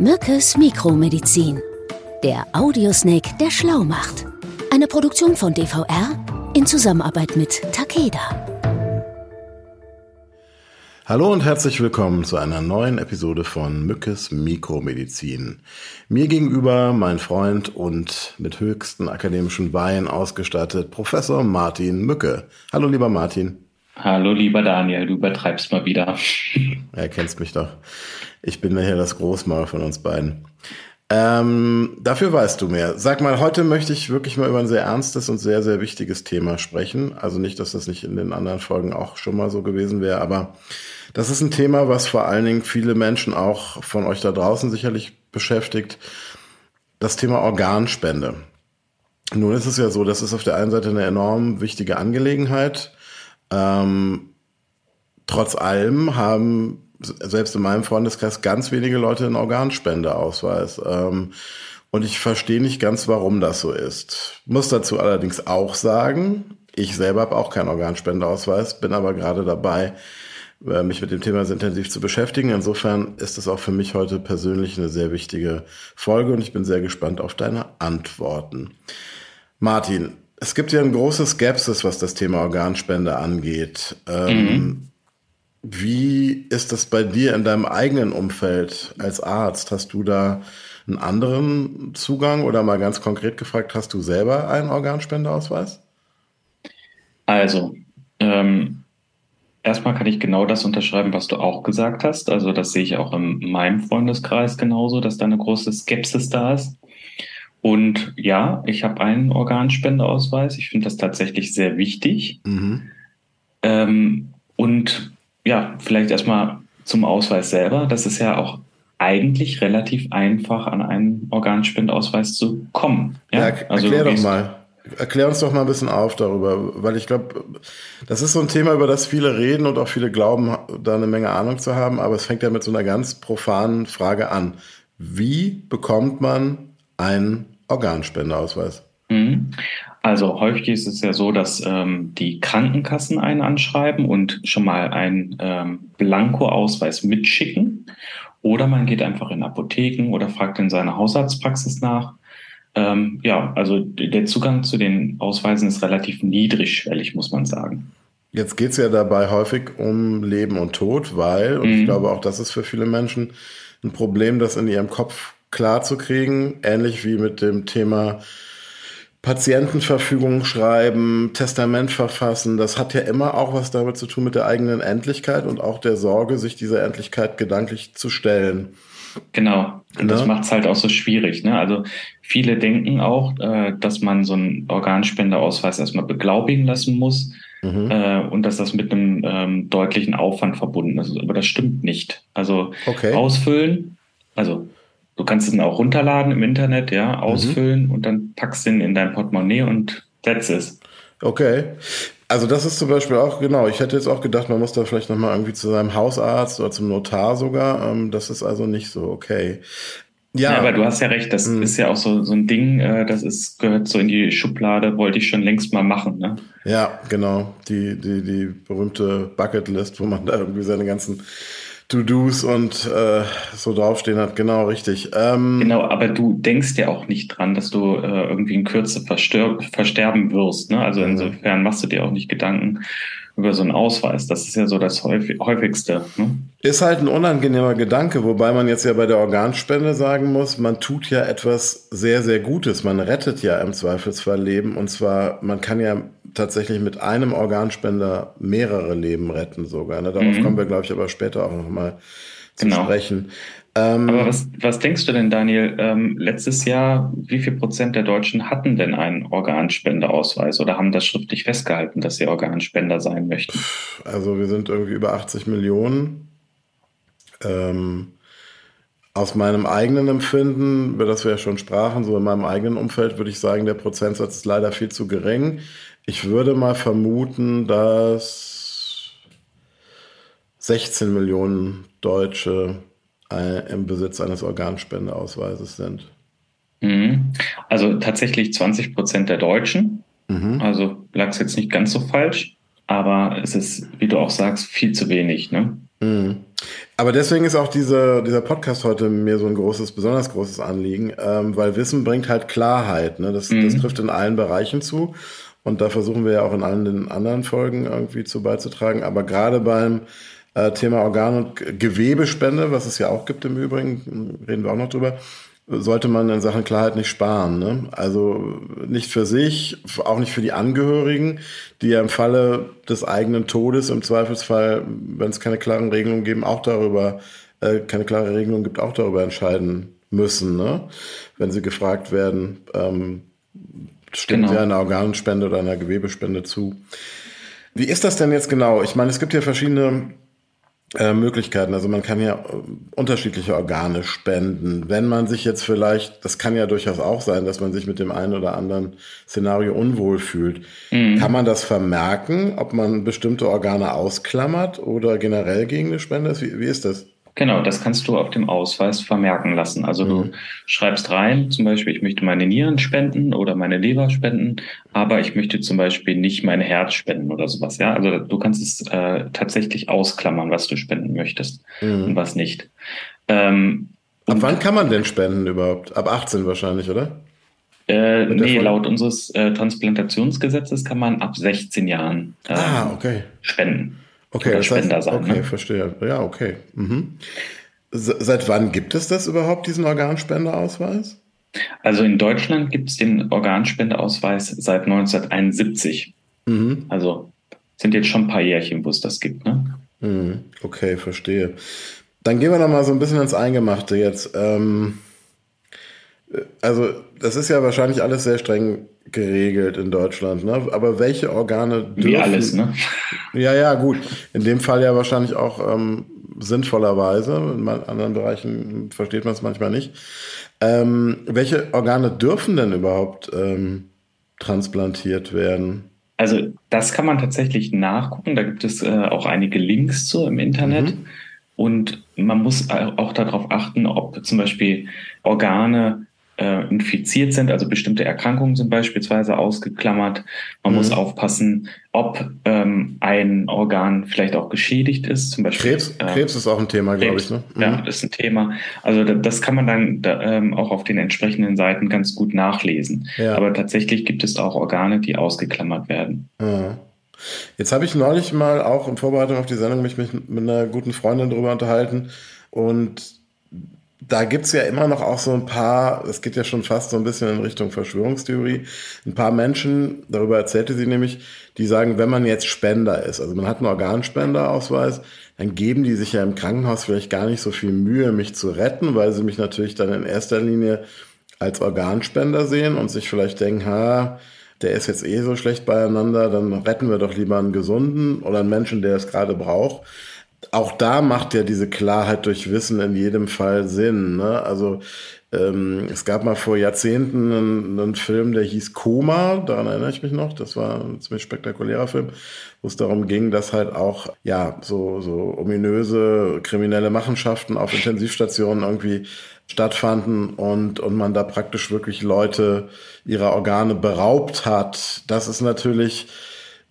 Mückes Mikromedizin. Der Audiosnake, der schlau macht. Eine Produktion von DVR in Zusammenarbeit mit Takeda. Hallo und herzlich willkommen zu einer neuen Episode von Mückes Mikromedizin. Mir gegenüber mein Freund und mit höchsten akademischen Weihen ausgestattet Professor Martin Mücke. Hallo lieber Martin. Hallo lieber Daniel, du übertreibst mal wieder. Er kennst mich doch. Ich bin hier das Großmaul von uns beiden. Ähm, dafür weißt du mehr. Sag mal, heute möchte ich wirklich mal über ein sehr ernstes und sehr, sehr wichtiges Thema sprechen. Also nicht, dass das nicht in den anderen Folgen auch schon mal so gewesen wäre, aber das ist ein Thema, was vor allen Dingen viele Menschen auch von euch da draußen sicherlich beschäftigt. Das Thema Organspende. Nun ist es ja so, das ist auf der einen Seite eine enorm wichtige Angelegenheit. Ähm, trotz allem haben selbst in meinem Freundeskreis ganz wenige Leute einen Organspendeausweis. Ähm, und ich verstehe nicht ganz, warum das so ist. Muss dazu allerdings auch sagen, ich selber habe auch keinen Organspendeausweis, bin aber gerade dabei, äh, mich mit dem Thema sehr intensiv zu beschäftigen. Insofern ist es auch für mich heute persönlich eine sehr wichtige Folge und ich bin sehr gespannt auf deine Antworten. Martin, es gibt ja eine große Skepsis, was das Thema Organspende angeht. Ähm, mhm. Wie ist das bei dir in deinem eigenen Umfeld als Arzt? Hast du da einen anderen Zugang oder mal ganz konkret gefragt, hast du selber einen Organspendeausweis? Also, ähm, erstmal kann ich genau das unterschreiben, was du auch gesagt hast. Also, das sehe ich auch in meinem Freundeskreis genauso, dass da eine große Skepsis da ist. Und ja, ich habe einen Organspendeausweis. Ich finde das tatsächlich sehr wichtig. Mhm. Ähm, und ja, vielleicht erstmal zum Ausweis selber. Das ist ja auch eigentlich relativ einfach, an einen Organspendeausweis zu kommen. Ja, ja also, erklär doch mal. Erklär uns doch mal ein bisschen auf darüber, weil ich glaube, das ist so ein Thema, über das viele reden und auch viele glauben, da eine Menge Ahnung zu haben, aber es fängt ja mit so einer ganz profanen Frage an. Wie bekommt man einen Organspendeausweis? Mhm. Also häufig ist es ja so, dass ähm, die Krankenkassen einen anschreiben und schon mal einen ähm, Blanko-Ausweis mitschicken. Oder man geht einfach in Apotheken oder fragt in seiner Hausarztpraxis nach. Ähm, ja, also der Zugang zu den Ausweisen ist relativ niedrigschwellig, muss man sagen. Jetzt geht es ja dabei häufig um Leben und Tod, weil, und mhm. ich glaube auch das ist für viele Menschen ein Problem, das in ihrem Kopf klar zu kriegen, ähnlich wie mit dem Thema Patientenverfügung schreiben, Testament verfassen, das hat ja immer auch was damit zu tun mit der eigenen Endlichkeit und auch der Sorge, sich dieser Endlichkeit gedanklich zu stellen. Genau. Und ne? das macht es halt auch so schwierig. Ne? Also viele denken auch, äh, dass man so einen Organspendeausweis erstmal beglaubigen lassen muss mhm. äh, und dass das mit einem ähm, deutlichen Aufwand verbunden ist. Aber das stimmt nicht. Also okay. ausfüllen, also Du kannst ihn auch runterladen im Internet, ja, mhm. ausfüllen mhm. und dann packst du ihn in dein Portemonnaie und that's it. Okay. Also das ist zum Beispiel auch, genau, ich hätte jetzt auch gedacht, man muss da vielleicht nochmal irgendwie zu seinem Hausarzt oder zum Notar sogar. Ähm, das ist also nicht so, okay. Ja, ja aber du hast ja recht, das mhm. ist ja auch so, so ein Ding, äh, das ist, gehört so in die Schublade, wollte ich schon längst mal machen. Ne? Ja, genau. Die, die, die berühmte Bucketlist, wo man da irgendwie seine ganzen To-Dos und äh, so draufstehen hat. Genau, richtig. Ähm, genau, aber du denkst ja auch nicht dran, dass du äh, irgendwie in Kürze versterben wirst. Ne? Also insofern machst du dir auch nicht Gedanken über so einen Ausweis. Das ist ja so das häufigste. Ne? Ist halt ein unangenehmer Gedanke, wobei man jetzt ja bei der Organspende sagen muss, man tut ja etwas sehr, sehr Gutes. Man rettet ja im Zweifelsfall Leben. Und zwar, man kann ja tatsächlich mit einem Organspender mehrere Leben retten sogar. Ne? Darauf mhm. kommen wir, glaube ich, aber später auch nochmal zu genau. sprechen. Ähm, aber was, was denkst du denn, Daniel? Ähm, letztes Jahr, wie viel Prozent der Deutschen hatten denn einen Organspendeausweis oder haben das schriftlich festgehalten, dass sie Organspender sein möchten? Also wir sind irgendwie über 80 Millionen. Ähm, aus meinem eigenen Empfinden, über das wir ja schon sprachen, so in meinem eigenen Umfeld, würde ich sagen, der Prozentsatz ist leider viel zu gering. Ich würde mal vermuten, dass 16 Millionen Deutsche im Besitz eines Organspendeausweises sind. Mhm. Also tatsächlich 20 Prozent der Deutschen. Mhm. Also lag es jetzt nicht ganz so falsch, aber es ist, wie du auch sagst, viel zu wenig. Ne? Mhm. Aber deswegen ist auch diese, dieser Podcast heute mir so ein großes, besonders großes Anliegen, ähm, weil Wissen bringt halt Klarheit. Ne? Das, mhm. das trifft in allen Bereichen zu. Und da versuchen wir ja auch in allen den anderen Folgen irgendwie zu beizutragen. Aber gerade beim äh, Thema Organ- und Gewebespende, was es ja auch gibt im Übrigen, reden wir auch noch drüber, sollte man in Sachen Klarheit nicht sparen. Ne? Also nicht für sich, auch nicht für die Angehörigen, die ja im Falle des eigenen Todes im Zweifelsfall, wenn es keine klaren Regelungen geben, auch darüber, äh, keine klare Regelung gibt, auch darüber entscheiden müssen, ne? wenn sie gefragt werden, ähm, stimmt genau. ja einer Organspende oder einer Gewebespende zu. Wie ist das denn jetzt genau? Ich meine, es gibt ja verschiedene äh, Möglichkeiten. Also man kann ja äh, unterschiedliche Organe spenden. Wenn man sich jetzt vielleicht, das kann ja durchaus auch sein, dass man sich mit dem einen oder anderen Szenario unwohl fühlt. Mhm. Kann man das vermerken, ob man bestimmte Organe ausklammert oder generell gegen eine Spende ist? Wie, wie ist das? Genau, das kannst du auf dem Ausweis vermerken lassen. Also mhm. du schreibst rein, zum Beispiel, ich möchte meine Nieren spenden oder meine Leber spenden, aber ich möchte zum Beispiel nicht mein Herz spenden oder sowas. Ja, also du kannst es äh, tatsächlich ausklammern, was du spenden möchtest mhm. und was nicht. Ähm, Ab wann kann man denn spenden überhaupt? Ab 18 wahrscheinlich, oder? Äh, nee, laut unseres äh, Transplantationsgesetzes kann man ab 16 Jahren äh, ah, okay. spenden. Okay, das Spender heißt, sein. Okay, ne? verstehe. Ja, okay. Mhm. Seit wann gibt es das überhaupt, diesen Organspendeausweis? Also in Deutschland gibt es den Organspendeausweis seit 1971. Mhm. Also sind jetzt schon ein paar Jährchen, wo es das gibt. Ne? Mhm. Okay, verstehe. Dann gehen wir noch mal so ein bisschen ins Eingemachte jetzt. Ähm, also das ist ja wahrscheinlich alles sehr streng geregelt in Deutschland, ne? Aber welche Organe dürfen... Wie alles, ne? Ja, ja, gut. In dem Fall ja wahrscheinlich auch ähm, sinnvollerweise. In anderen Bereichen versteht man es manchmal nicht. Ähm, welche Organe dürfen denn überhaupt ähm, transplantiert werden? Also das kann man tatsächlich nachgucken. Da gibt es äh, auch einige Links zu im Internet. Mhm. Und man muss auch darauf achten, ob zum Beispiel Organe äh, infiziert sind, also bestimmte Erkrankungen sind beispielsweise ausgeklammert. Man mhm. muss aufpassen, ob ähm, ein Organ vielleicht auch geschädigt ist. Zum Beispiel, Krebs, äh, Krebs ist auch ein Thema, glaube ich. Ne? Mhm. Ja, ist ein Thema. Also das kann man dann da, ähm, auch auf den entsprechenden Seiten ganz gut nachlesen. Ja. Aber tatsächlich gibt es auch Organe, die ausgeklammert werden. Ja. Jetzt habe ich neulich mal auch in Vorbereitung auf die Sendung mich mit, mit einer guten Freundin darüber unterhalten und da gibt's ja immer noch auch so ein paar, es geht ja schon fast so ein bisschen in Richtung Verschwörungstheorie, ein paar Menschen, darüber erzählte sie nämlich, die sagen, wenn man jetzt Spender ist, also man hat einen Organspenderausweis, dann geben die sich ja im Krankenhaus vielleicht gar nicht so viel Mühe, mich zu retten, weil sie mich natürlich dann in erster Linie als Organspender sehen und sich vielleicht denken, ha, der ist jetzt eh so schlecht beieinander, dann retten wir doch lieber einen Gesunden oder einen Menschen, der es gerade braucht auch da macht ja diese Klarheit durch Wissen in jedem Fall Sinn. Ne? Also ähm, es gab mal vor Jahrzehnten einen, einen, Film, der hieß Koma, daran erinnere ich mich noch. Das war ein ziemlich spektakulärer Film, wo es darum ging, dass halt auch ja so so ominöse kriminelle Machenschaften auf Intensivstationen irgendwie stattfanden und und man da praktisch wirklich Leute ihrer Organe beraubt hat. Das ist natürlich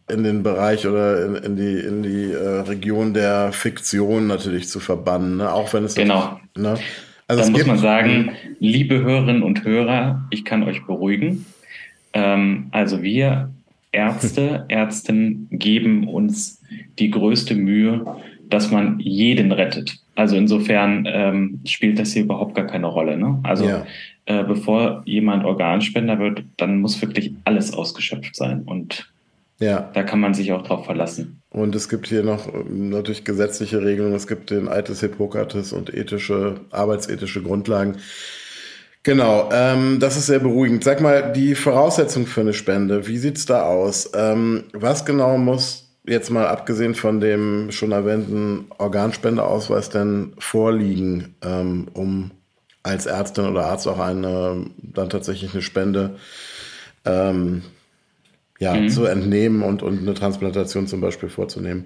in den Bereich oder in, in die, in die äh, Region der Fiktion natürlich zu verbannen, ne? auch wenn es genau. Ne? Also Dann muss man sagen, liebe Hörerinnen und Hörer, ich kann euch beruhigen. Ähm, also wir Ärzte, Ärztinnen geben uns die größte Mühe, dass man jeden rettet. Also insofern ähm, spielt das hier überhaupt gar keine Rolle. Ne? Also ja. äh, bevor jemand Organspender wird, dann muss wirklich alles ausgeschöpft sein. Und ja. Da kann man sich auch drauf verlassen. Und es gibt hier noch ähm, natürlich gesetzliche Regelungen. Es gibt den des Hippokrates und ethische, arbeitsethische Grundlagen. Genau, ähm, das ist sehr beruhigend. Sag mal, die Voraussetzung für eine Spende, wie sieht's da aus? Ähm, was genau muss jetzt mal abgesehen von dem schon erwähnten Organspendeausweis denn vorliegen, ähm, um als Ärztin oder Arzt auch eine dann tatsächlich eine Spende ähm, ja, mhm. zu entnehmen und, und eine Transplantation zum Beispiel vorzunehmen?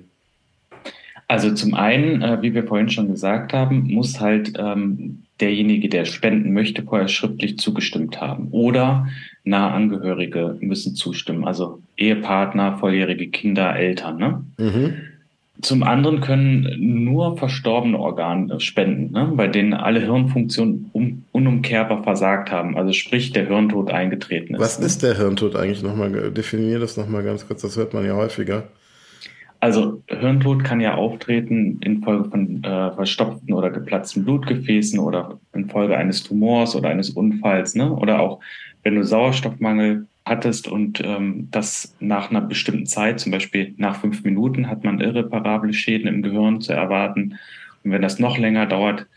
Also zum einen, äh, wie wir vorhin schon gesagt haben, muss halt ähm, derjenige, der spenden möchte, vorher schriftlich zugestimmt haben. Oder nahe Angehörige müssen zustimmen, also Ehepartner, volljährige Kinder, Eltern. Ne? Mhm. Zum anderen können nur verstorbene Organe spenden, ne? bei denen alle Hirnfunktionen um, unumkehrbar versagt haben. Also sprich, der Hirntod eingetreten ist. Was ist der Hirntod eigentlich nochmal? Definier das nochmal ganz kurz, das hört man ja häufiger. Also Hirntod kann ja auftreten infolge von äh, verstopften oder geplatzten Blutgefäßen oder infolge eines Tumors oder eines Unfalls, ne? Oder auch wenn du Sauerstoffmangel hattest und ähm, das nach einer bestimmten Zeit, zum Beispiel nach fünf Minuten, hat man irreparable Schäden im Gehirn zu erwarten. Und wenn das noch länger dauert,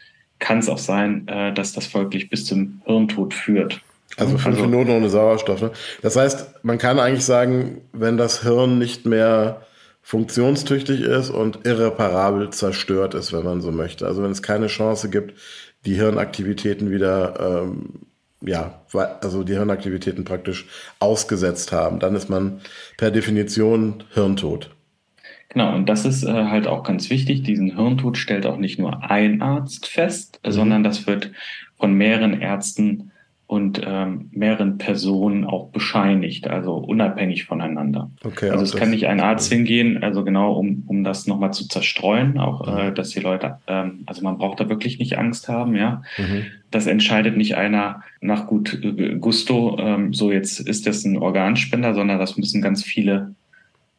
kann es auch sein, äh, dass das folglich bis zum Hirntod führt. Also fünf also, Minuten ohne Sauerstoff. Ne? Das heißt, man kann eigentlich sagen, wenn das Hirn nicht mehr funktionstüchtig ist und irreparabel zerstört ist, wenn man so möchte. Also wenn es keine Chance gibt, die Hirnaktivitäten wieder ähm, ja, also die Hirnaktivitäten praktisch ausgesetzt haben. Dann ist man per Definition hirntot. Genau, und das ist äh, halt auch ganz wichtig. Diesen Hirntod stellt auch nicht nur ein Arzt fest, mhm. sondern das wird von mehreren Ärzten und ähm, mehreren Personen auch bescheinigt, also unabhängig voneinander. Okay, also es kann nicht ein Arzt hingehen, also genau um, um das nochmal zu zerstreuen, auch äh, dass die Leute, ähm, also man braucht da wirklich nicht Angst haben, ja. Mhm. Das entscheidet nicht einer nach gut äh, Gusto, ähm, so jetzt ist das ein Organspender, sondern das müssen ganz viele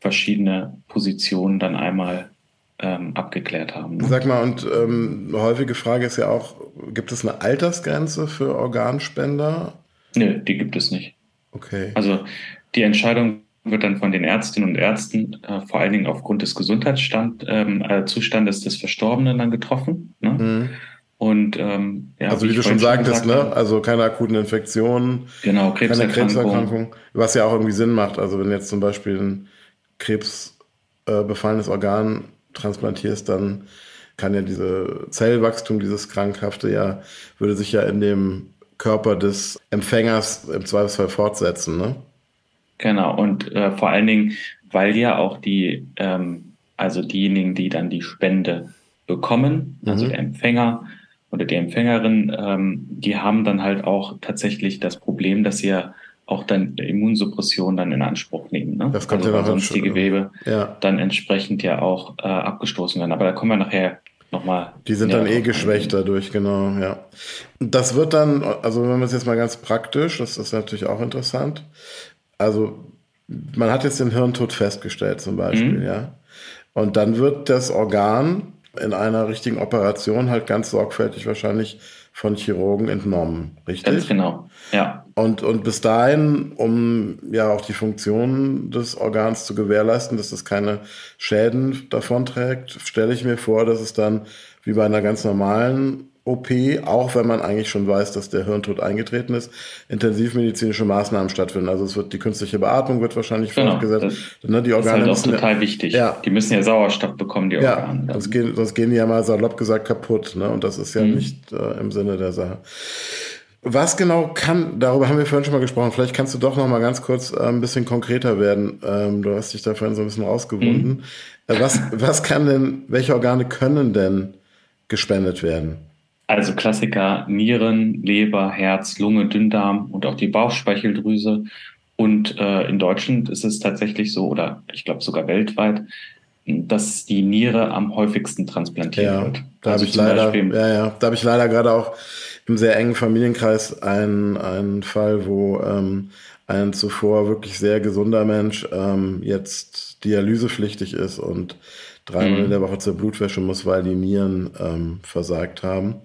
verschiedene Positionen dann einmal ähm, abgeklärt haben. Ne? Sag mal, und ähm, häufige Frage ist ja auch, gibt es eine Altersgrenze für Organspender? Nö, die gibt es nicht. Okay. Also die Entscheidung wird dann von den Ärztinnen und Ärzten äh, vor allen Dingen aufgrund des Gesundheitszustandes ähm, äh, des Verstorbenen dann getroffen. Ne? Mhm. Und ähm, ja, also wie, wie du schon sagtest, ne? also keine akuten Infektionen, genau, Krebserkrankung. keine Krebserkrankung, was ja auch irgendwie Sinn macht. Also wenn jetzt zum Beispiel ein krebsbefallenes äh, Organ transplantierst, dann kann ja diese Zellwachstum, dieses Krankhafte ja, würde sich ja in dem Körper des Empfängers im Zweifelsfall fortsetzen, ne? Genau, und äh, vor allen Dingen, weil ja auch die, ähm, also diejenigen, die dann die Spende bekommen, also mhm. also der Empfänger oder die Empfängerin, ähm, die haben dann halt auch tatsächlich das Problem, dass sie ja auch dann Immunsuppression dann in Anspruch nehmen. Ne? Das kommt also, ja sonst die Gewebe ja. dann entsprechend ja auch äh, abgestoßen werden. Aber da kommen wir nachher nochmal. Die sind dann eh geschwächt dadurch, genau, ja. Das wird dann, also wenn man es jetzt mal ganz praktisch, das ist natürlich auch interessant. Also man hat jetzt den Hirntod festgestellt zum Beispiel, mhm. ja. Und dann wird das Organ in einer richtigen Operation halt ganz sorgfältig wahrscheinlich von Chirurgen entnommen, richtig? Ganz genau, ja. Und, und bis dahin, um ja auch die Funktion des Organs zu gewährleisten, dass es keine Schäden davonträgt, stelle ich mir vor, dass es dann wie bei einer ganz normalen OP, auch wenn man eigentlich schon weiß, dass der Hirntod eingetreten ist, intensivmedizinische Maßnahmen stattfinden. Also es wird die künstliche Beatmung wird wahrscheinlich genau, fortgesetzt. Das, ne, die Organe ist halt auch total wichtig. Ja. Die müssen ja Sauerstoff bekommen, die Organe. Ja, sonst gehen, sonst gehen die ja mal salopp gesagt kaputt. Ne? Und das ist ja mhm. nicht äh, im Sinne der Sache. Was genau kann, darüber haben wir vorhin schon mal gesprochen, vielleicht kannst du doch noch mal ganz kurz äh, ein bisschen konkreter werden. Ähm, du hast dich da vorhin so ein bisschen rausgewunden. Mhm. Äh, was, was kann denn, welche Organe können denn gespendet werden? Also Klassiker Nieren, Leber, Herz, Lunge, Dünndarm und auch die Bauchspeicheldrüse. Und äh, in Deutschland ist es tatsächlich so, oder ich glaube sogar weltweit, dass die Niere am häufigsten transplantiert ja, wird. Da also habe ich leider, ja, ja, da habe ich leider gerade auch im sehr engen Familienkreis einen, einen Fall, wo ähm, ein zuvor wirklich sehr gesunder Mensch ähm, jetzt dialysepflichtig ist und dreimal mhm. in der Woche zur Blutwäsche muss, weil die Nieren ähm, versagt haben.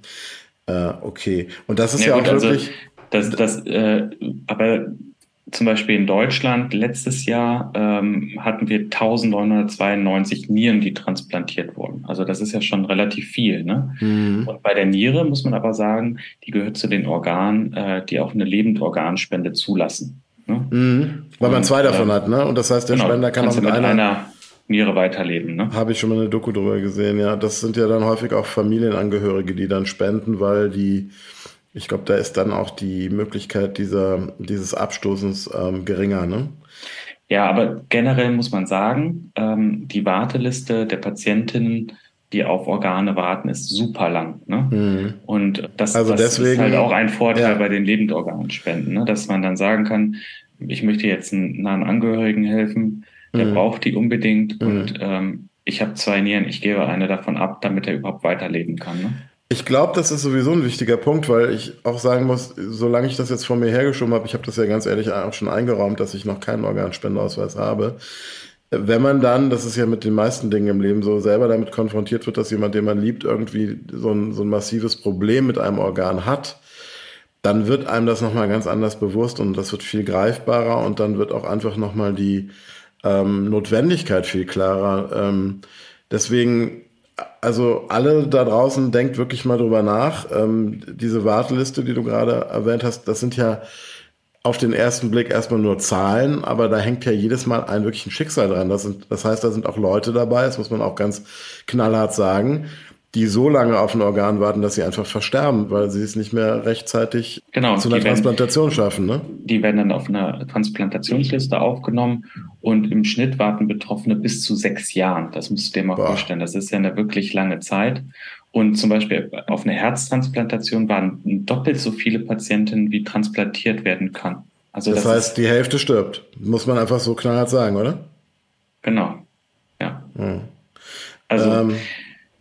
Äh, okay. Und das ist ja, ja gut, auch also wirklich. Das, das, äh, aber zum Beispiel in Deutschland letztes Jahr ähm, hatten wir 1992 Nieren, die transplantiert wurden. Also das ist ja schon relativ viel. Ne? Mhm. Und bei der Niere muss man aber sagen, die gehört zu den Organen, äh, die auch eine Lebendorganspende zulassen. Ne? Mhm. Weil man zwei davon äh, hat, ne? Und das heißt, der genau, Spender kann auch mit, mit einer, einer Niere weiterleben. Ne? Habe ich schon mal eine Doku drüber gesehen, ja. Das sind ja dann häufig auch Familienangehörige, die dann spenden, weil die ich glaube, da ist dann auch die Möglichkeit dieser, dieses Abstoßens ähm, geringer, ne? Ja, aber generell muss man sagen, ähm, die Warteliste der Patientinnen, die auf Organe warten, ist super lang. Ne? Mhm. Und das, also das deswegen, ist halt auch ein Vorteil ja. bei den Lebendorganspenden, ne? dass man dann sagen kann, ich möchte jetzt einen nahen Angehörigen helfen, der mhm. braucht die unbedingt mhm. und ähm, ich habe zwei Nieren, ich gebe eine davon ab, damit er überhaupt weiterleben kann. Ne? Ich glaube, das ist sowieso ein wichtiger Punkt, weil ich auch sagen muss, solange ich das jetzt vor mir hergeschoben habe, ich habe das ja ganz ehrlich auch schon eingeräumt, dass ich noch keinen Organspendeausweis habe. Wenn man dann, das ist ja mit den meisten Dingen im Leben so, selber damit konfrontiert wird, dass jemand, den man liebt, irgendwie so ein, so ein massives Problem mit einem Organ hat, dann wird einem das nochmal ganz anders bewusst und das wird viel greifbarer und dann wird auch einfach nochmal die ähm, Notwendigkeit viel klarer. Ähm, deswegen also alle da draußen denkt wirklich mal drüber nach. Ähm, diese Warteliste, die du gerade erwähnt hast, das sind ja auf den ersten Blick erstmal nur Zahlen, aber da hängt ja jedes Mal ein wirklich ein Schicksal dran. Das, sind, das heißt, da sind auch Leute dabei, das muss man auch ganz knallhart sagen, die so lange auf ein Organ warten, dass sie einfach versterben, weil sie es nicht mehr rechtzeitig genau, zu einer Transplantation werden, schaffen. Ne? Die werden dann auf einer Transplantationsliste aufgenommen und im Schnitt warten Betroffene bis zu sechs Jahren. Das musst du dir mal Boah. vorstellen. Das ist ja eine wirklich lange Zeit. Und zum Beispiel auf eine Herztransplantation waren doppelt so viele Patienten, wie transplantiert werden kann. Also das, das heißt, die Hälfte stirbt. Muss man einfach so knallhart sagen, oder? Genau. Ja. Hm. Also ähm,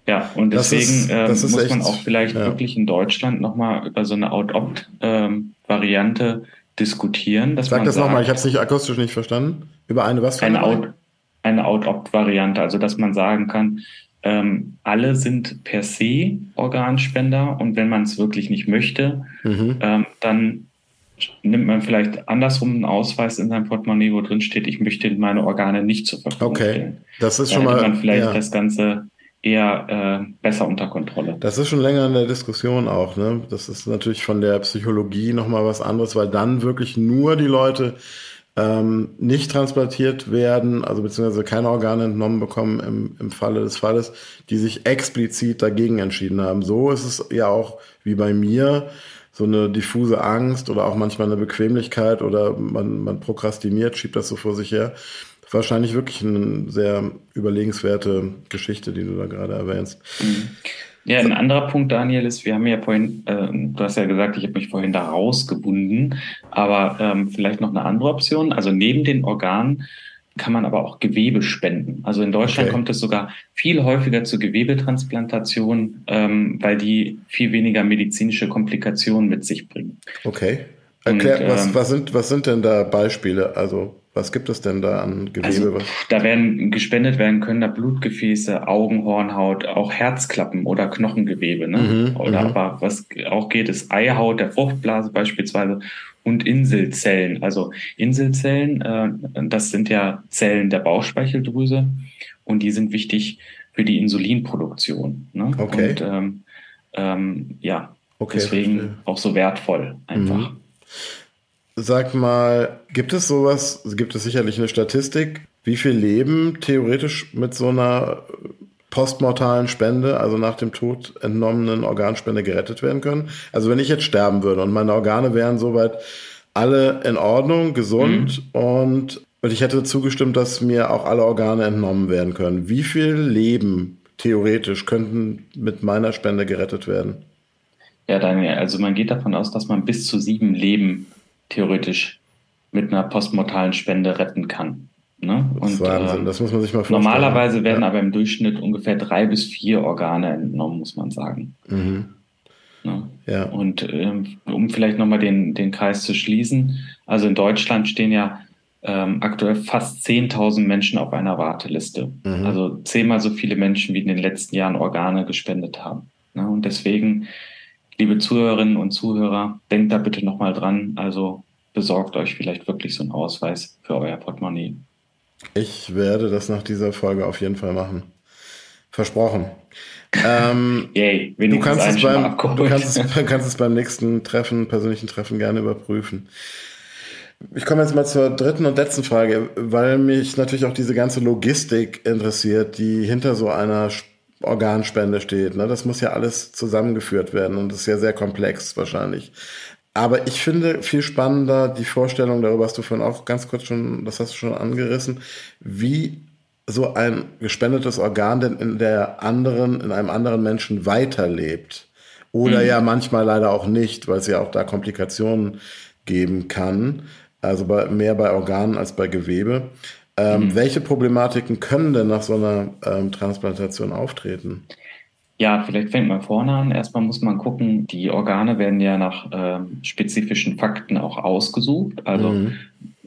ja, und deswegen ist, ähm, muss echt, man auch vielleicht ja. wirklich in Deutschland nochmal über so eine Out-Opt-Variante diskutieren. Dass Sag man das nochmal, ich habe es nicht akustisch nicht verstanden. Über eine was für eine? Out, eine Out-Opt-Variante, also dass man sagen kann, ähm, alle sind per se Organspender und wenn man es wirklich nicht möchte, mhm. ähm, dann nimmt man vielleicht andersrum einen Ausweis in seinem Portemonnaie, wo drin steht, ich möchte meine Organe nicht zur Verfügung okay. stellen. Das ist da schon mal. man vielleicht ja. das Ganze eher äh, besser unter Kontrolle. Das ist schon länger in der Diskussion auch. Ne? Das ist natürlich von der Psychologie nochmal was anderes, weil dann wirklich nur die Leute ähm, nicht transplantiert werden, also beziehungsweise keine Organe entnommen bekommen im, im Falle des Falles, die sich explizit dagegen entschieden haben. So ist es ja auch wie bei mir so eine diffuse Angst oder auch manchmal eine Bequemlichkeit oder man, man prokrastiniert, schiebt das so vor sich her wahrscheinlich wirklich eine sehr überlegenswerte Geschichte, die du da gerade erwähnst. Ja, ein anderer Punkt, Daniel, ist, wir haben ja vorhin, äh, du hast ja gesagt, ich habe mich vorhin da rausgebunden, aber ähm, vielleicht noch eine andere Option. Also neben den Organen kann man aber auch Gewebe spenden. Also in Deutschland okay. kommt es sogar viel häufiger zu Gewebetransplantationen, ähm, weil die viel weniger medizinische Komplikationen mit sich bringen. Okay. Erklär, Und, was, ähm, was, sind, was sind denn da Beispiele? Also was gibt es denn da an Gewebe? Also, da werden gespendet werden können da Blutgefäße, Augenhornhaut, auch Herzklappen oder Knochengewebe. Ne? Mhm, oder mhm. aber was auch geht, ist Eihaut der Fruchtblase beispielsweise und Inselzellen. Also Inselzellen, äh, das sind ja Zellen der Bauchspeicheldrüse und die sind wichtig für die Insulinproduktion. Ne? Okay. Und ähm, ähm, ja, okay, deswegen verstehe. auch so wertvoll einfach. Mhm. Sag mal, gibt es sowas, gibt es sicherlich eine Statistik, wie viel Leben theoretisch mit so einer postmortalen Spende, also nach dem Tod entnommenen Organspende gerettet werden können? Also wenn ich jetzt sterben würde und meine Organe wären soweit alle in Ordnung, gesund mhm. und, und ich hätte zugestimmt, dass mir auch alle Organe entnommen werden können. Wie viel Leben theoretisch könnten mit meiner Spende gerettet werden? Ja, Daniel, also man geht davon aus, dass man bis zu sieben Leben theoretisch mit einer postmortalen Spende retten kann. Ne? Das ist Wahnsinn, äh, das muss man sich mal vorstellen. Normalerweise werden ja. aber im Durchschnitt ungefähr drei bis vier Organe entnommen, muss man sagen. Mhm. Ne? Ja. Und ähm, um vielleicht nochmal den, den Kreis zu schließen, also in Deutschland stehen ja ähm, aktuell fast 10.000 Menschen auf einer Warteliste. Mhm. Also zehnmal so viele Menschen, wie in den letzten Jahren Organe gespendet haben. Ne? Und deswegen liebe Zuhörerinnen und Zuhörer, denkt da bitte nochmal dran. Also besorgt euch vielleicht wirklich so einen Ausweis für euer Portemonnaie. Ich werde das nach dieser Folge auf jeden Fall machen. Versprochen. Ähm, Yay, du, kannst es beim, du kannst es, kannst es beim nächsten Treffen, persönlichen Treffen gerne überprüfen. Ich komme jetzt mal zur dritten und letzten Frage, weil mich natürlich auch diese ganze Logistik interessiert, die hinter so einer Organspende steht. Ne? Das muss ja alles zusammengeführt werden und das ist ja sehr komplex wahrscheinlich. Aber ich finde viel spannender die Vorstellung, darüber hast du vorhin auch ganz kurz schon, das hast du schon angerissen, wie so ein gespendetes Organ denn in der anderen, in einem anderen Menschen weiterlebt. Oder mhm. ja manchmal leider auch nicht, weil es ja auch da Komplikationen geben kann. Also bei, mehr bei Organen als bei Gewebe. Ähm, mhm. Welche Problematiken können denn nach so einer ähm, Transplantation auftreten? Ja, vielleicht fängt man vorne an. Erstmal muss man gucken, die Organe werden ja nach ähm, spezifischen Fakten auch ausgesucht. Also mhm.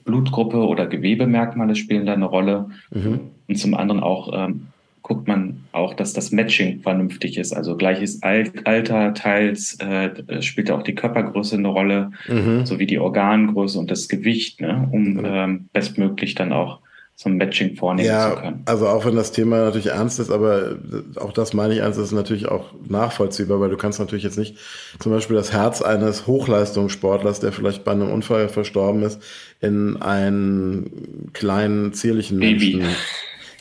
Blutgruppe oder Gewebemerkmale spielen da eine Rolle. Mhm. Und zum anderen auch ähm, guckt man auch, dass das Matching vernünftig ist. Also gleiches Alter, teils äh, spielt auch die Körpergröße eine Rolle, mhm. sowie die Organgröße und das Gewicht, ne, um mhm. ähm, bestmöglich dann auch so ein Matching vornehmen ja, zu können. Also auch wenn das Thema natürlich ernst ist, aber auch das meine ich ernst, ist natürlich auch nachvollziehbar, weil du kannst natürlich jetzt nicht zum Beispiel das Herz eines Hochleistungssportlers, der vielleicht bei einem Unfall verstorben ist, in einen kleinen, zierlichen Baby. Menschen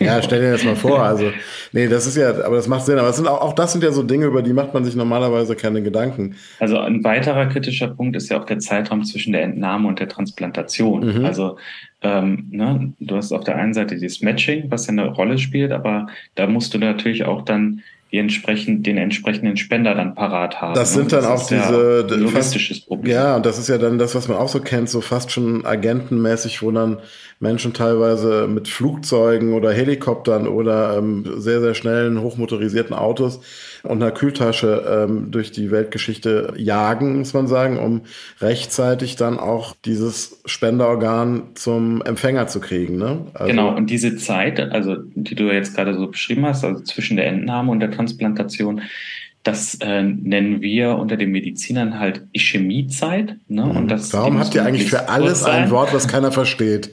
ja, stell dir das mal vor. Also, nee, das ist ja, aber das macht Sinn. Aber es sind auch, auch das sind ja so Dinge, über die macht man sich normalerweise keine Gedanken. Also ein weiterer kritischer Punkt ist ja auch der Zeitraum zwischen der Entnahme und der Transplantation. Mhm. Also ähm, ne, du hast auf der einen Seite dieses Matching, was ja eine Rolle spielt, aber da musst du natürlich auch dann entsprechend, den entsprechenden Spender dann parat haben. Das sind dann das auch diese ja logistisches Problem. Ja, und das ist ja dann das, was man auch so kennt, so fast schon agentenmäßig, wo dann Menschen teilweise mit Flugzeugen oder Helikoptern oder ähm, sehr, sehr schnellen, hochmotorisierten Autos und einer Kühltasche ähm, durch die Weltgeschichte jagen, muss man sagen, um rechtzeitig dann auch dieses Spenderorgan zum Empfänger zu kriegen. Ne? Also genau, und diese Zeit, also die du jetzt gerade so beschrieben hast, also zwischen der Entnahme und der Transplantation, das äh, nennen wir unter den Medizinern halt Ischämiezeit. Ne? Und das Warum habt ihr eigentlich für alles ein Wort, was keiner versteht?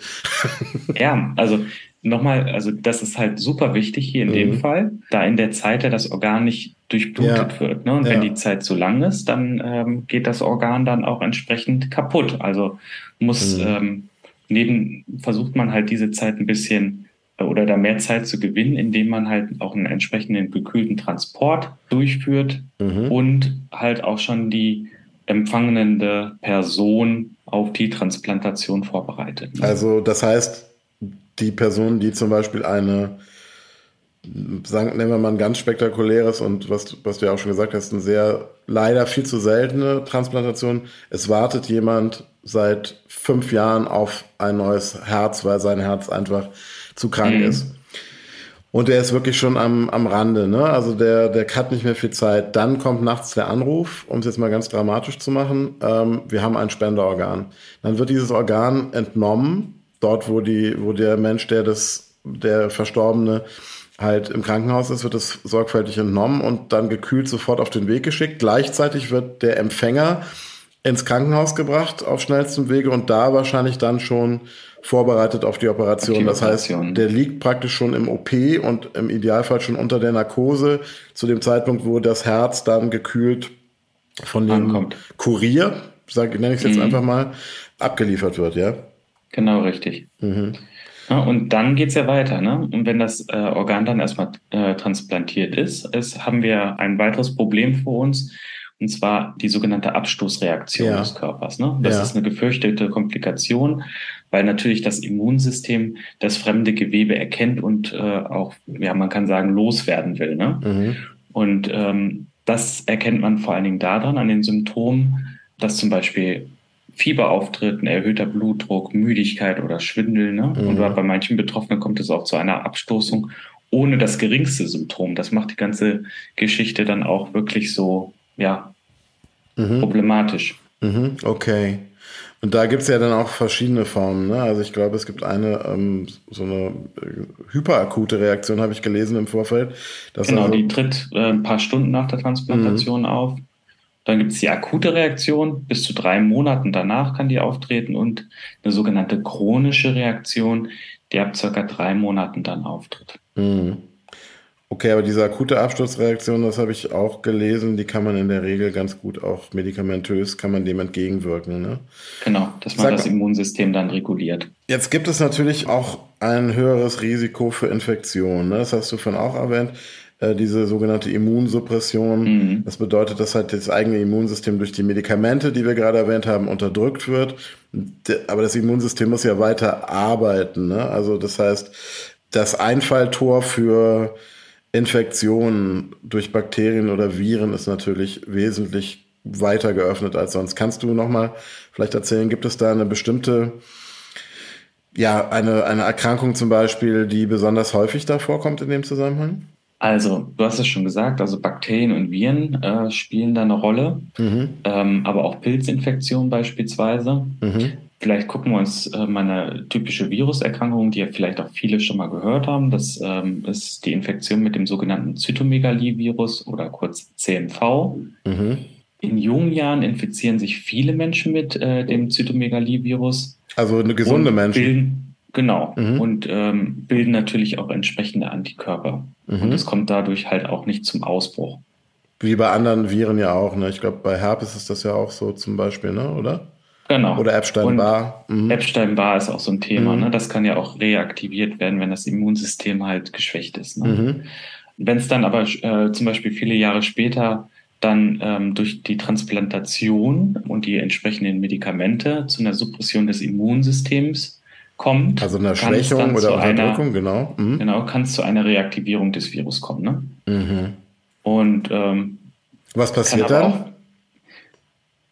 ja, also nochmal, also das ist halt super wichtig hier in mhm. dem Fall, da in der Zeit ja das Organ nicht durchblutet ja. wird. Ne? Und ja. wenn die Zeit zu lang ist, dann ähm, geht das Organ dann auch entsprechend kaputt. Also muss mhm. ähm, neben versucht man halt diese Zeit ein bisschen oder da mehr Zeit zu gewinnen, indem man halt auch einen entsprechenden gekühlten Transport durchführt mhm. und halt auch schon die empfangende Person auf die Transplantation vorbereitet. Also das heißt, die Person, die zum Beispiel eine, sagen, nehmen wir mal ein ganz spektakuläres und was, was du ja auch schon gesagt hast, eine sehr leider viel zu seltene Transplantation. Es wartet jemand seit fünf Jahren auf ein neues Herz, weil sein Herz einfach zu krank mhm. ist. Und der ist wirklich schon am, am Rande, ne? Also der, der hat nicht mehr viel Zeit. Dann kommt nachts der Anruf, um es jetzt mal ganz dramatisch zu machen. Ähm, wir haben ein Spenderorgan. Dann wird dieses Organ entnommen, dort, wo die, wo der Mensch, der das, der Verstorbene halt im Krankenhaus ist, wird es sorgfältig entnommen und dann gekühlt sofort auf den Weg geschickt. Gleichzeitig wird der Empfänger ins Krankenhaus gebracht auf schnellstem Wege und da wahrscheinlich dann schon vorbereitet auf die Operation. Das heißt, der liegt praktisch schon im OP und im Idealfall schon unter der Narkose zu dem Zeitpunkt, wo das Herz dann gekühlt von dem Ankommt. Kurier, sag, nenne ich es jetzt mhm. einfach mal, abgeliefert wird, ja? Genau, richtig. Mhm. Ja, und dann geht es ja weiter. Ne? Und wenn das äh, Organ dann erstmal äh, transplantiert ist, ist, haben wir ein weiteres Problem vor uns, und zwar die sogenannte Abstoßreaktion ja. des Körpers. Ne? Das ja. ist eine gefürchtete Komplikation, weil natürlich das Immunsystem das fremde Gewebe erkennt und äh, auch, ja, man kann sagen, loswerden will. Ne? Mhm. Und ähm, das erkennt man vor allen Dingen daran, an den Symptomen, dass zum Beispiel Fieber auftritt, ein erhöhter Blutdruck, Müdigkeit oder Schwindel. Ne? Mhm. Und bei manchen Betroffenen kommt es auch zu einer Abstoßung ohne das geringste Symptom. Das macht die ganze Geschichte dann auch wirklich so ja, mhm. problematisch. Mhm, okay. Und da gibt es ja dann auch verschiedene Formen. Ne? Also ich glaube, es gibt eine ähm, so eine äh, hyperakute Reaktion, habe ich gelesen im Vorfeld. genau, also die tritt äh, ein paar Stunden nach der Transplantation mhm. auf. Dann gibt es die akute Reaktion, bis zu drei Monaten danach kann die auftreten und eine sogenannte chronische Reaktion, die ab circa drei Monaten dann auftritt. Mhm. Okay, aber diese akute Absturzreaktion, das habe ich auch gelesen, die kann man in der Regel ganz gut auch medikamentös, kann man dem entgegenwirken. Ne? Genau, dass man Sag, das Immunsystem dann reguliert. Jetzt gibt es natürlich auch ein höheres Risiko für Infektionen. Ne? Das hast du vorhin auch erwähnt äh, diese sogenannte Immunsuppression. Mhm. Das bedeutet, dass halt das eigene Immunsystem durch die Medikamente, die wir gerade erwähnt haben, unterdrückt wird. Aber das Immunsystem muss ja weiter arbeiten. Ne? Also das heißt, das Einfalltor für Infektionen durch Bakterien oder Viren ist natürlich wesentlich weiter geöffnet als sonst. Kannst du noch mal vielleicht erzählen, gibt es da eine bestimmte ja, eine, eine Erkrankung zum Beispiel, die besonders häufig da vorkommt in dem Zusammenhang? Also, du hast es schon gesagt, also Bakterien und Viren äh, spielen da eine Rolle, mhm. ähm, aber auch Pilzinfektionen beispielsweise. Mhm. Vielleicht gucken wir uns äh, mal eine typische Viruserkrankung, die ja vielleicht auch viele schon mal gehört haben. Das ähm, ist die Infektion mit dem sogenannten Zytomegalie-Virus oder kurz CMV. Mhm. In jungen Jahren infizieren sich viele Menschen mit äh, dem Zytomegalie-Virus. Also eine gesunde Menschen. Bilden, genau. Mhm. Und ähm, bilden natürlich auch entsprechende Antikörper. Mhm. Und es kommt dadurch halt auch nicht zum Ausbruch. Wie bei anderen Viren ja auch, ne? Ich glaube, bei Herpes ist das ja auch so zum Beispiel, ne? Oder? Genau. Oder Epstein-Barr. Mhm. Epstein-Barr ist auch so ein Thema, mhm. ne? Das kann ja auch reaktiviert werden, wenn das Immunsystem halt geschwächt ist. Ne? Mhm. Wenn es dann aber äh, zum Beispiel viele Jahre später dann ähm, durch die Transplantation und die entsprechenden Medikamente zu einer Suppression des Immunsystems kommt. Also einer Schwächung oder Unterdrückung, genau. Mhm. Genau, kann es zu einer Reaktivierung des Virus kommen. Ne? Mhm. Und ähm, was passiert dann?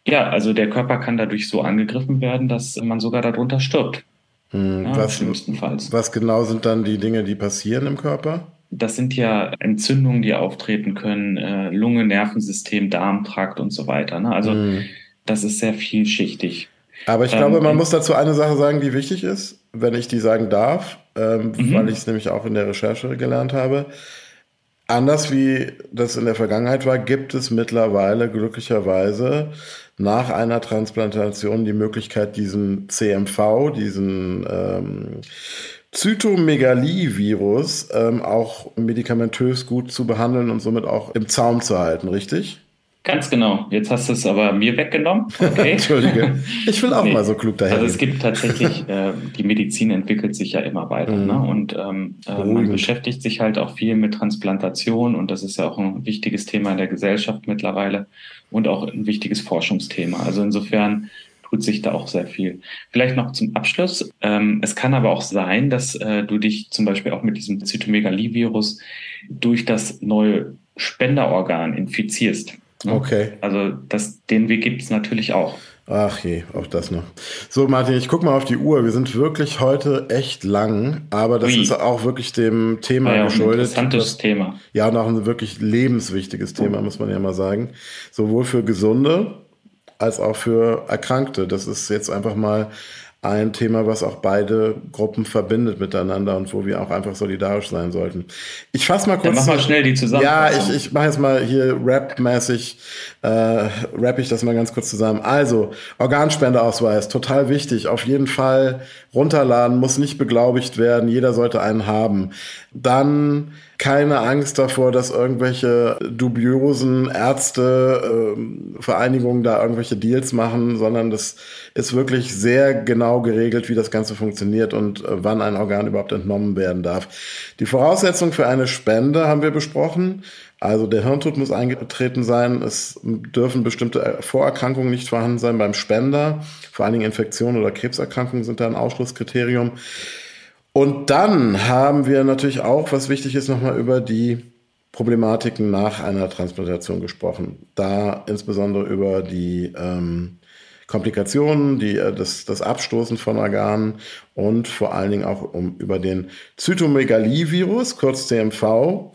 Ja, also der Körper kann dadurch so angegriffen werden, dass man sogar darunter stirbt. Mhm. Ja, was, schlimmstenfalls. Was genau sind dann die Dinge, die passieren im Körper? Das sind ja Entzündungen, die auftreten können, äh, Lunge, Nervensystem, Darmtrakt und so weiter. Ne? Also mhm. das ist sehr vielschichtig. Aber ich glaube, ähm, man muss dazu eine Sache sagen, die wichtig ist, wenn ich die sagen darf, ähm, mhm. weil ich es nämlich auch in der Recherche gelernt habe. Anders wie das in der Vergangenheit war, gibt es mittlerweile glücklicherweise nach einer Transplantation die Möglichkeit, diesen CMV, diesen ähm, Zytomegalie-Virus ähm, auch medikamentös gut zu behandeln und somit auch im Zaum zu halten, richtig? Ganz genau. Jetzt hast du es aber mir weggenommen. Okay. Entschuldige. Ich will auch nee. mal so klug daher. Also es gibt tatsächlich, äh, die Medizin entwickelt sich ja immer weiter. Mhm. Ne? Und ähm, äh, man beschäftigt sich halt auch viel mit Transplantation und das ist ja auch ein wichtiges Thema in der Gesellschaft mittlerweile und auch ein wichtiges Forschungsthema. Also insofern tut sich da auch sehr viel. Vielleicht noch zum Abschluss. Ähm, es kann aber auch sein, dass äh, du dich zum Beispiel auch mit diesem Zytomegalie-Virus durch das neue Spenderorgan infizierst. Ne? Okay. Also das, den Weg gibt es natürlich auch. Ach je, auch das noch. So, Martin, ich guck mal auf die Uhr. Wir sind wirklich heute echt lang, aber das Ui. ist auch wirklich dem Thema ja, geschuldet. Ein interessantes das, Thema. Ja, und auch ein wirklich lebenswichtiges Thema, muss man ja mal sagen. Sowohl für Gesunde als auch für Erkrankte. Das ist jetzt einfach mal ein Thema, was auch beide Gruppen verbindet miteinander und wo wir auch einfach solidarisch sein sollten. Ich fasse mal kurz. Dann mach mal schnell die zusammen. Ja, ich, ich mache jetzt mal hier Rap-mäßig, äh, rap ich das mal ganz kurz zusammen. Also, Organspendeausweis, total wichtig. Auf jeden Fall runterladen, muss nicht beglaubigt werden. Jeder sollte einen haben. Dann keine Angst davor, dass irgendwelche dubiosen Ärzte, äh, Vereinigungen da irgendwelche Deals machen, sondern das ist wirklich sehr genau geregelt, wie das Ganze funktioniert und äh, wann ein Organ überhaupt entnommen werden darf. Die Voraussetzung für eine Spende haben wir besprochen. Also der Hirntod muss eingetreten sein. Es dürfen bestimmte Vorerkrankungen nicht vorhanden sein beim Spender. Vor allen Dingen Infektionen oder Krebserkrankungen sind da ein Ausschlusskriterium. Und dann haben wir natürlich auch, was wichtig ist, nochmal über die Problematiken nach einer Transplantation gesprochen. Da insbesondere über die ähm, Komplikationen, die, äh, das, das Abstoßen von Organen und vor allen Dingen auch um, über den Zytomegalie-Virus, kurz CMV,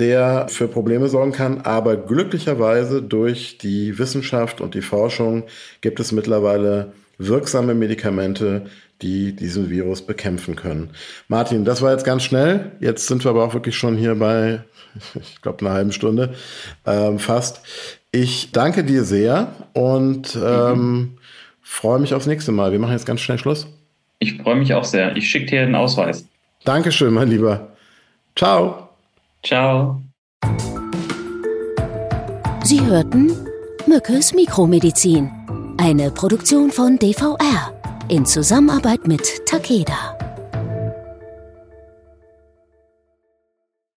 der für Probleme sorgen kann. Aber glücklicherweise durch die Wissenschaft und die Forschung gibt es mittlerweile wirksame Medikamente, die diesen Virus bekämpfen können. Martin, das war jetzt ganz schnell. Jetzt sind wir aber auch wirklich schon hier bei, ich glaube, einer halben Stunde ähm, fast. Ich danke dir sehr und ähm, mhm. freue mich aufs nächste Mal. Wir machen jetzt ganz schnell Schluss. Ich freue mich auch sehr. Ich schicke dir den Ausweis. Dankeschön, mein Lieber. Ciao. Ciao. Sie hörten Mückes Mikromedizin, eine Produktion von DVR in Zusammenarbeit mit Takeda.